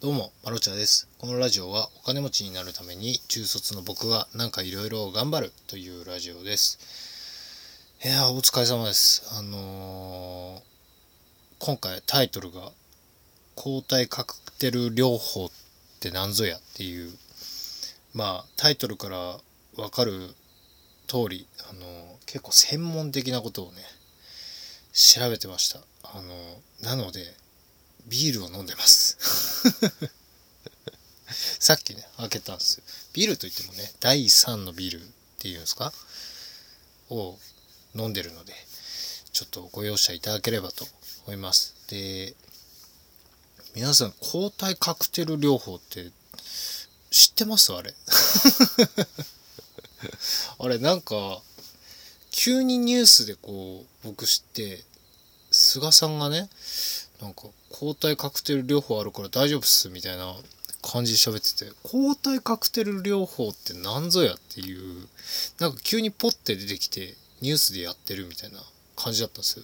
どうも、マロチャです。このラジオはお金持ちになるために中卒の僕がなんかいろいろ頑張るというラジオです。いや、お疲れ様です。あのー今回タイトルが抗体カクテル療法って何ぞやっていう、まあタイトルからわかる通り、あのー結構専門的なことをね、調べてました。あのーなので、ビールを飲んでます。さっきね、開けたんですよ。ビールといってもね、第3のビールっていうんですか？を飲んでるので、ちょっとご容赦いただければと思います。で、皆さん、抗体カクテル療法って知ってます？あれ。あれ、なんか、急にニュースでこう、僕知って、菅さんがね、なんか抗体カクテル療法あるから大丈夫っすみたいな感じで喋ってて抗体カクテル療法って何ぞやっていうなんか急にポッて出てきてニュースでやってるみたいな感じだったんです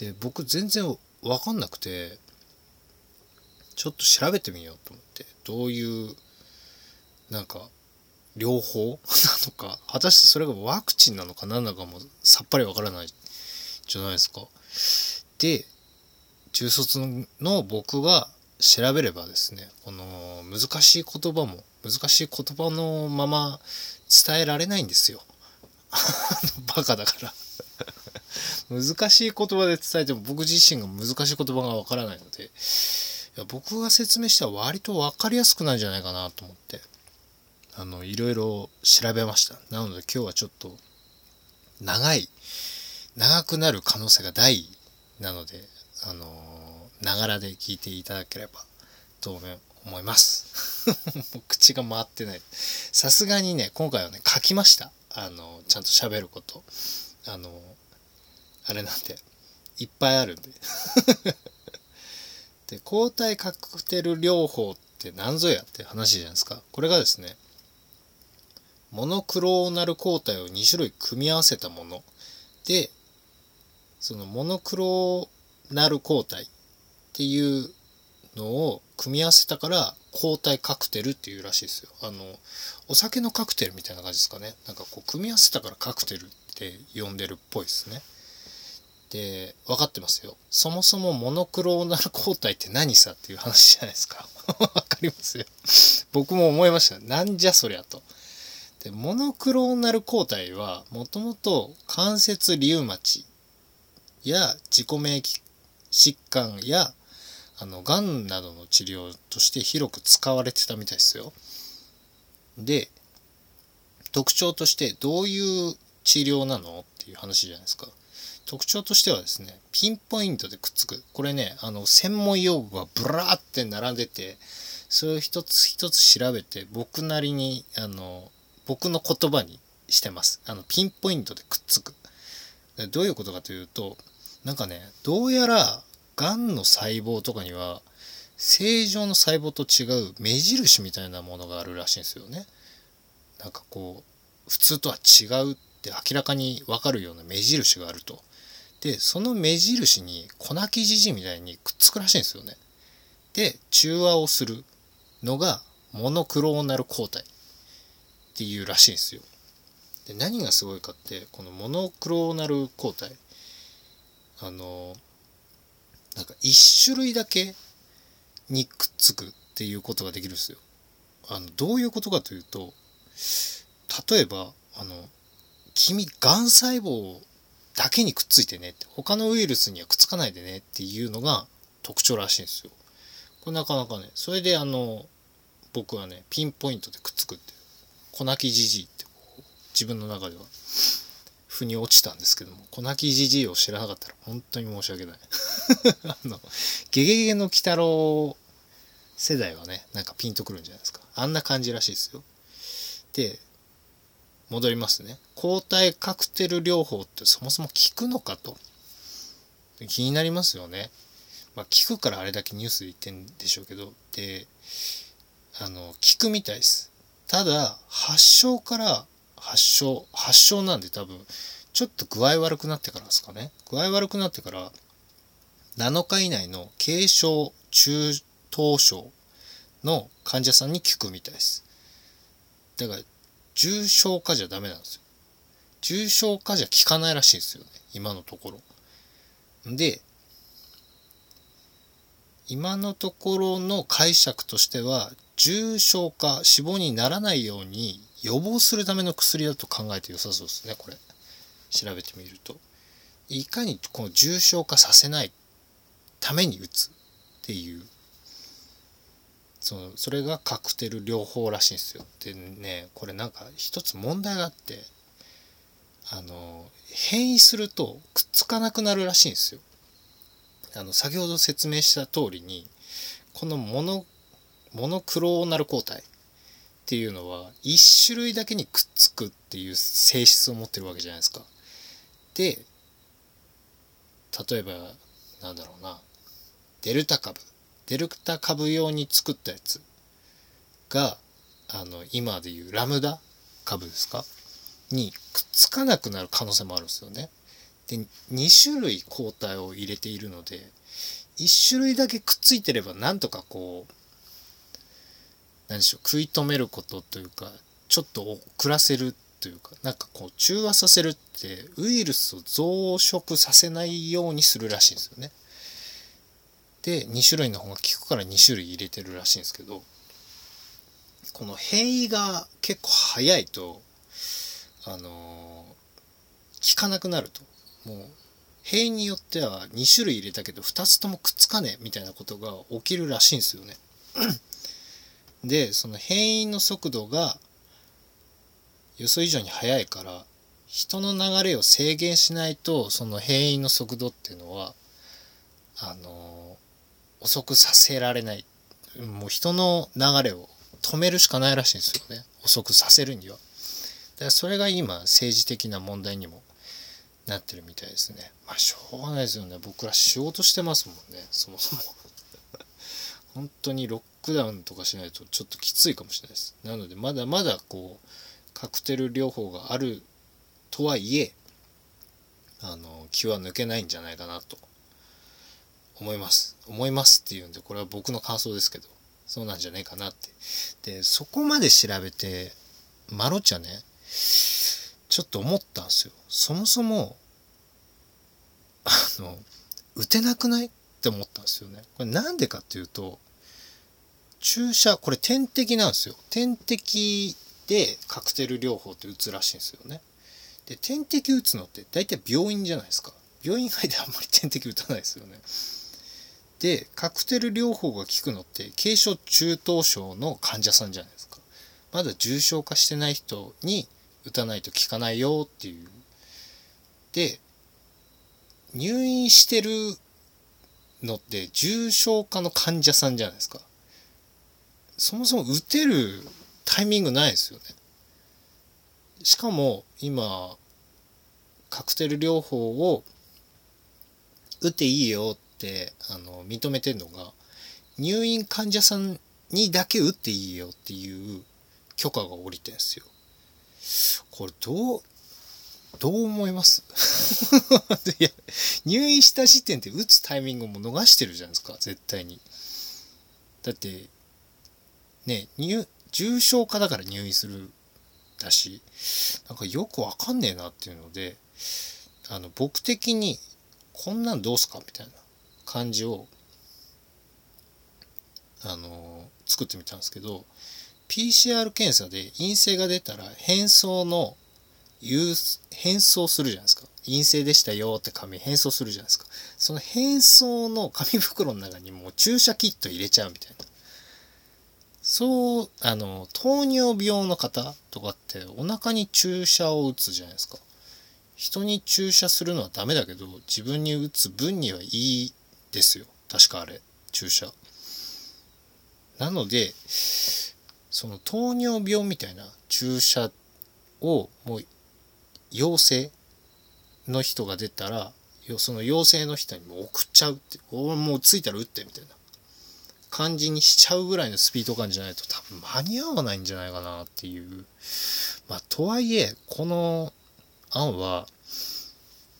よ。で僕全然わかんなくてちょっと調べてみようと思ってどういうなんか療法 なのか果たしてそれがワクチンなのか何なのかもさっぱりわからないじゃないですか。で中卒の僕が調べればですねこの難しい言葉も難しい言葉のまま伝えられないんですよ。バカだから。難しい言葉で伝えても僕自身が難しい言葉がわからないのでいや僕が説明したら割と分かりやすくなるんじゃないかなと思ってあのいろいろ調べました。なので今日はちょっと長い長くなる可能性が大なのであのながらで聞いていただければと思います。口が回ってない。さすがにね今回はね書きました。あのちゃんと喋ること。あのあれなんでいっぱいあるんで。で抗体カクテル療法って何ぞやって話じゃないですか。これがですねモノクローナル抗体を2種類組み合わせたもの。でそのモノクローナル抗体っていうのを組み合わせたから抗体カクテルっていうらしいですよ。あのお酒のカクテルみたいな感じですかね。なんかこう組み合わせたからカクテルって呼んでるっぽいですね。で分かってますよ。そもそもモノクローナル抗体って何さっていう話じゃないですか。分かりますよ。僕も思いました。なんじゃそりゃと。でモノクローナル抗体はもともと関節リウマチや自己免疫疾患やあのがんなどの治療として広く使われてたみたいですよ。で特徴としてどういう治療なの？っていう話じゃないですか。特徴としてはですねピンポイントでくっつくこれねあの専門用語がブラーって並んでてそれを一つ一つ調べて僕なりにあの僕の言葉にしてます。あのピンポイントでくっつく。どういうことかというとなんかねどうやらがんの細胞とかには正常の細胞と違う目印みたいなものがあるらしいんですよね。なんかこう普通とは違うって明らかに分かるような目印があると。でその目印に粉木じじみたいにくっつくらしいんですよね。で中和をするのがモノクローナル抗体っていうらしいんですよ。で何がすごいかってこのモノクローナル抗体あのなんか1種類だけにくっつくっていうことができるんですよ。あのどういうことかというと例えばあの君がん細胞だけにくっついてねって他のウイルスにはくっつかないでねっていうのが特徴らしいんですよ。これなかなかねそれであの僕はねピンポイントでくっつくって粉木じじいって自分の中では腑に落ちたんですけども粉木じじいを知らなかったら本当に申し訳ない。あのゲゲゲの鬼太郎世代はねなんかピンとくるんじゃないですか。あんな感じらしいですよ。で戻りますね。抗体カクテル療法ってそもそも効くのかと。気になりますよね。まあ効くからあれだけニュースで言ってんでしょうけど。であの効くみたいです。ただ発症から発症発症なんで多分ちょっと具合悪くなってからですかね。具合悪くなってから7日以内の軽症中等症の患者さんに効くみたいです。だから重症化じゃダメなんですよ。重症化じゃ効かないらしいですよね。今のところ。で今のところの解釈としては重症化死亡にならないように予防するための薬だと考えて良さそうですねこれ。調べてみると。いかにこの重症化させないために打つっていうそのそれがカクテル療法らしいんですよ。でねこれなんか一つ問題があってあの変異するとくっつかなくなるらしいんですよ。あの先ほど説明した通りにこのモノモノクローナル抗体っていうのは1種類だけにくっつくっていう性質を持ってるわけじゃないですか。で例えばなんだろうなデルタ株デルタ株用に作ったやつがあの今でいうラムダ株ですか？にくっつかなくなる可能性もあるんですよね。で2種類抗体を入れているので1種類だけくっついてればなんとかこう何でしょう食い止めることというかちょっと遅らせるというかなんかこう中和させるってウイルスを増殖させないようにするらしいんですよね。で2種類の方が効くから2種類入れてるらしいんですけどこの変異が結構早いとあの効かなくなるともう変によっては2種類入れたけど2つともくっつかねえみたいなことが起きるらしいんですよね。でその変異の速度が予想以上に速いから人の流れを制限しないとその変異の速度っていうのはあの遅くさせられないもう人の流れを止めるしかないらしいんですよね遅くさせるには。でそれが今政治的な問題にもなってるみたいですね。まあしょうがないですよね。僕ら仕事してますもんね、そもそも。本当にロックダウンとかしないとちょっときついかもしれないです。なのでまだまだこう、カクテル療法があるとはいえ、あの、気は抜けないんじゃないかなと思います。思いますっていうんで、これは僕の感想ですけど、そうなんじゃないかなって。で、そこまで調べて、マロチャね、ちょっと思ったんですよ。そもそも、あの、打てなくないって思ったんですよね。これなんでかっていうと、注射、これ点滴なんですよ。点滴でカクテル療法って打つらしいんですよね。で、点滴打つのって大体病院じゃないですか。病院以外であんまり点滴打たないですよね。で、カクテル療法が効くのって軽症中等症の患者さんじゃないですか。まだ重症化してない人に打たないと効かないよっていう。で、入院してるのって重症化の患者さんじゃないですか。そもそも打てるタイミングないですよね。しかも今、カクテル療法を打っていいよってあの認めてるのが入院患者さんにだけ打っていいよっていう許可が下りてるんですよ。これどう、どう思います？いや、入院した時点で打つタイミングも逃してるじゃないですか、絶対に。だって、ね、入、重症化だから入院するだし、なんかよくわかんねえなっていうので、あの、僕的に、こんなんどうすかみたいな感じを、あの、作ってみたんですけど、PCR 検査で陰性が出たら返送の返送するじゃないですか。陰性でしたよって紙返送するじゃないですか。その返送の紙袋の中にもう注射キット入れちゃうみたいな。そうあの糖尿病の方とかってお腹に注射を打つじゃないですか。人に注射するのはダメだけど自分に打つ分にはいいですよ。確かあれ。注射。なのでその糖尿病みたいな注射をもう陽性の人が出たらその陽性の人にも送っちゃうって俺もう着いたら打ってみたいな。感じにしちゃうぐらいのスピード感じゃないと多分間に合わないんじゃないかなっていうまあとはいえこの案は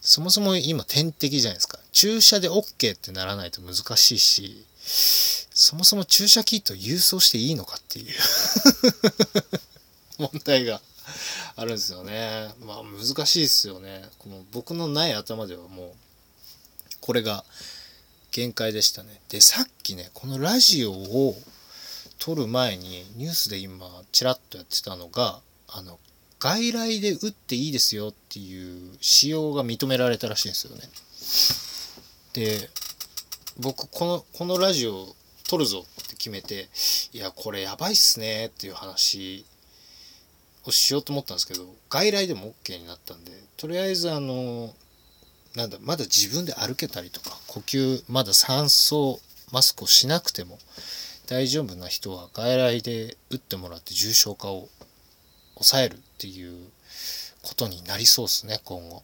そもそも今点滴じゃないですか注射で OK ってならないと難しいしそもそも注射キット郵送していいのかっていう 問題があるんですよね。まあ難しいですよね。この僕のない頭ではもうこれが限界でしたね。でさっきねこのラジオを撮る前にニュースで今ちらっとやってたのがあの外来で打っていいですよっていう使用が認められたらしいんですよね。で僕このこのラジオ撮るぞって決めていやこれやばいっすねっていう話をしようと思ったんですけど外来でも OK になったんでとりあえずあのなんだまだ自分で歩けたりとか呼吸まだ酸素マスクをしなくても大丈夫な人は外来で打ってもらって重症化を抑えるっていうことになりそうですね今後。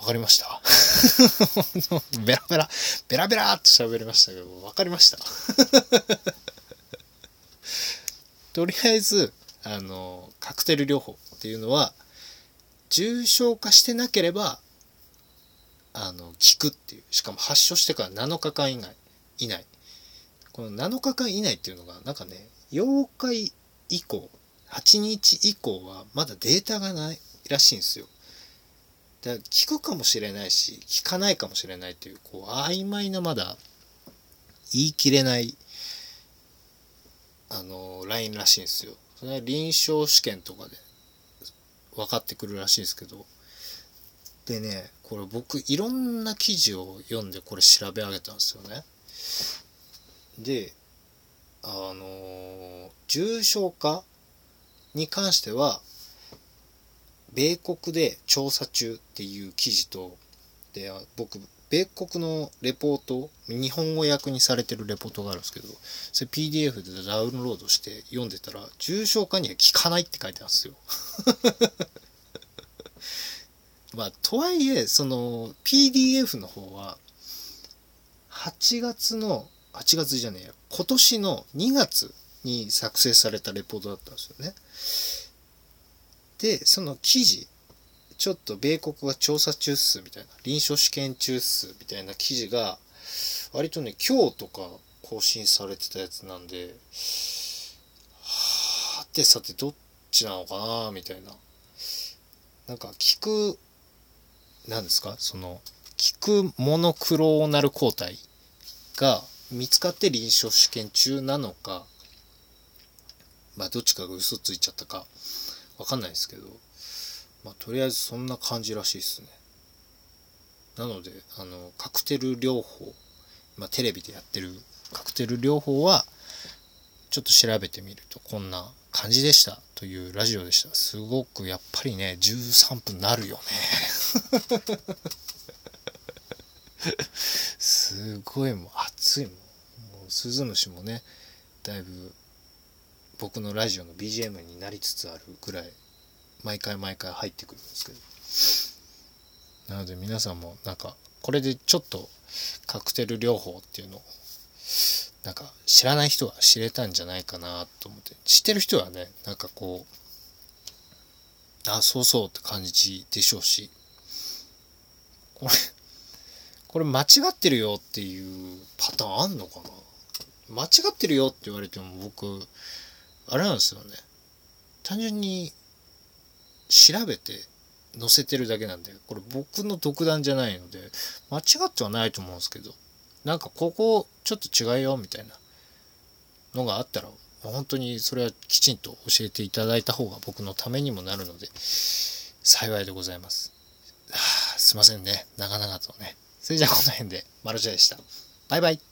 わかりました？ベラベラ、ベラベラって喋りましたけど、わかりました？とりあえず、あの、カクテル療法っていうのは、重症化してなければ、あの、効くっていう。しかも発症してから7日間以内、以内。この7日間以内っていうのが、なんかね、8日以降、8日以降はまだデータがないらしいんですよ。だ聞くかもしれないし聞かないかもしれないというこう曖昧なまだ言い切れないあのラインらしいんですよ。それは臨床試験とかで分かってくるらしいですけどでねこれ僕いろんな記事を読んでこれ調べ上げたんですよね。であの重症化に関しては米国で調査中っていう記事とで僕米国のレポート日本語訳にされてるレポートがあるんですけどそれ PDF でダウンロードして読んでたら重症化には効かないって書いてあるんですよ。まあとはいえその PDF の方は8月の8月じゃねえよ今年の2月に作成されたレポートだったんですよね。でその記事ちょっと米国は調査中っすみたいな臨床試験中っすみたいな記事が割とね今日とか更新されてたやつなんではてさてどっちなのかなみたいな。なんか聞く何ですか？その効くモノクローナル抗体が見つかって臨床試験中なのかまあどっちかが嘘ついちゃったかわかんないですけど、まあ、とりあえずそんな感じらしいですね。なので、あの、カクテル療法、まあ、テレビでやってるカクテル療法は、ちょっと調べてみるとこんな感じでしたというラジオでした。すごくやっぱりね、13分なるよね。すごいもう暑いも。もうスズムシもね、だいぶ僕のラジオの BGM になりつつあるぐらい毎回毎回入ってくるんですけど。なので皆さんもなんかこれでちょっとカクテル療法っていうのをなんか知らない人は知れたんじゃないかなと思って。知ってる人はねなんかこうあそうそうって感じでしょうし。これこれ間違ってるよっていうパターンあんのかな？間違ってるよって言われても僕あれなんですよね。単純に調べて載せてるだけなんでこれ僕の独断じゃないので間違ってはないと思うんですけどなんかここちょっと違うよみたいなのがあったら本当にそれはきちんと教えていただいた方が僕のためにもなるので幸いでございます。はあ、すいませんね長々とね。それじゃあこの辺でマルチャでした。バイバイ。